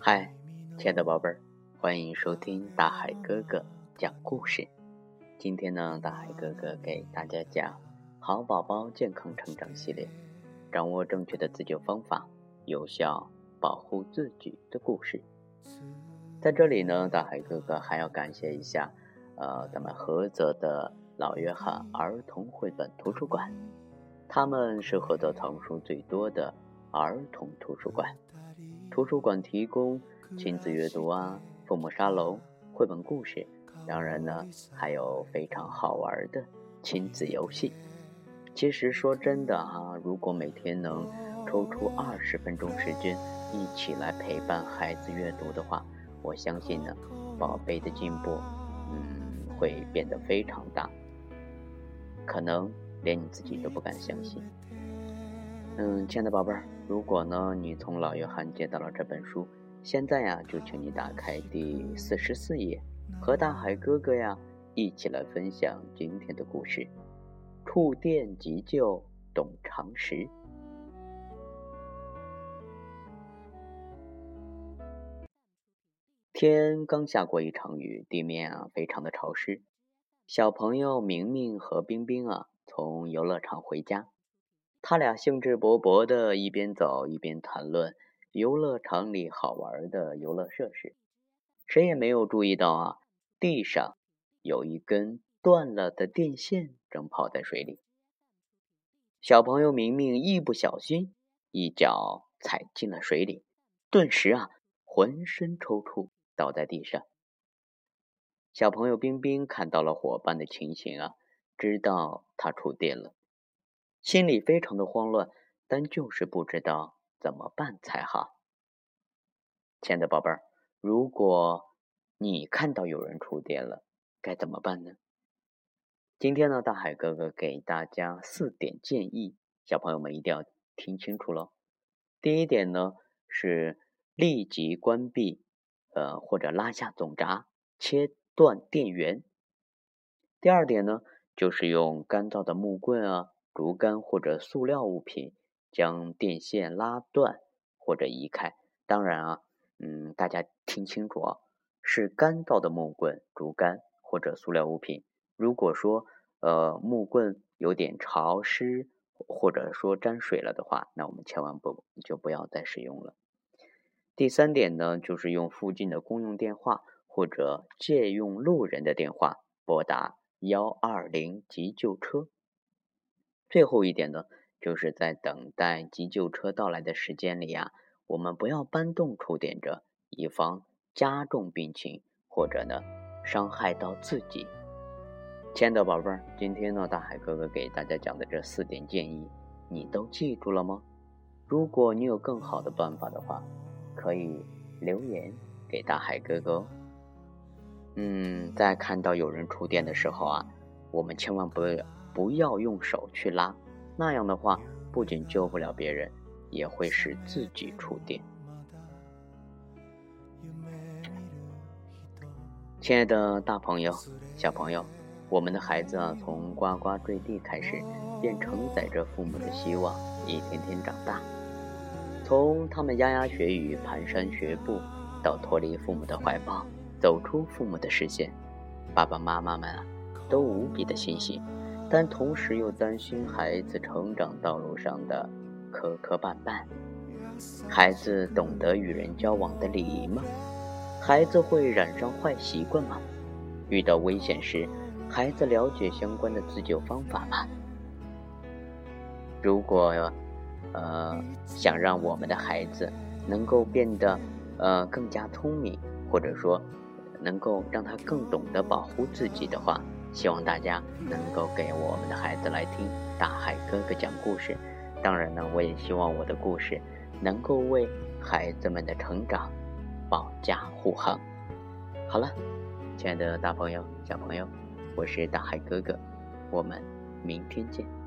嗨，亲爱的宝贝儿，欢迎收听大海哥哥讲故事。今天呢，大海哥哥给大家讲《好宝宝健康成长系列》，掌握正确的自救方法，有效保护自己的故事。在这里呢，大海哥哥还要感谢一下，呃，咱们菏泽的老约翰儿童绘本图书馆，他们是菏泽藏书最多的儿童图书馆。图书馆提供亲子阅读啊，父母沙龙、绘本故事，当然呢，还有非常好玩的亲子游戏。其实说真的哈，如果每天能抽出二十分钟时间一起来陪伴孩子阅读的话，我相信呢，宝贝的进步，嗯，会变得非常大，可能连你自己都不敢相信。嗯，亲爱的宝贝儿，如果呢你从老约翰接到了这本书，现在呀就请你打开第四十四页，和大海哥哥呀一起来分享今天的故事。触电急救懂常识。天刚下过一场雨，地面啊非常的潮湿。小朋友明明和冰冰啊从游乐场回家。他俩兴致勃勃的一边走一边谈论游乐场里好玩的游乐设施，谁也没有注意到啊，地上有一根断了的电线正泡在水里。小朋友明明一不小心一脚踩进了水里，顿时啊浑身抽搐，倒在地上。小朋友冰冰看到了伙伴的情形啊，知道他触电了。心里非常的慌乱，但就是不知道怎么办才好。亲爱的宝贝儿，如果你看到有人触电了，该怎么办呢？今天呢，大海哥哥给大家四点建议，小朋友们一定要听清楚喽。第一点呢是立即关闭，呃或者拉下总闸，切断电源。第二点呢就是用干燥的木棍啊。竹竿或者塑料物品将电线拉断或者移开。当然啊，嗯，大家听清楚啊，是干燥的木棍、竹竿或者塑料物品。如果说呃木棍有点潮湿或者说沾水了的话，那我们千万不就不要再使用了。第三点呢，就是用附近的公用电话或者借用路人的电话拨打幺二零急救车。最后一点呢，就是在等待急救车到来的时间里呀，我们不要搬动触电者，以防加重病情或者呢伤害到自己。亲爱的宝贝儿，今天呢大海哥哥给大家讲的这四点建议，你都记住了吗？如果你有更好的办法的话，可以留言给大海哥哥。嗯，在看到有人触电的时候啊，我们千万不要。不要用手去拉，那样的话不仅救不了别人，也会使自己触电。亲爱的大朋友、小朋友，我们的孩子啊，从呱呱坠地开始，便承载着父母的希望，一天天长大。从他们牙牙学语、蹒跚学步，到脱离父母的怀抱，走出父母的视线，爸爸妈妈们，都无比的欣喜。但同时又担心孩子成长道路上的磕磕绊绊。孩子懂得与人交往的礼仪吗？孩子会染上坏习惯吗？遇到危险时，孩子了解相关的自救方法吗？如果，呃，想让我们的孩子能够变得，呃，更加聪明，或者说，能够让他更懂得保护自己的话。希望大家能够给我们的孩子来听大海哥哥讲故事。当然呢，我也希望我的故事能够为孩子们的成长保驾护航。好了，亲爱的大朋友、小朋友，我是大海哥哥，我们明天见。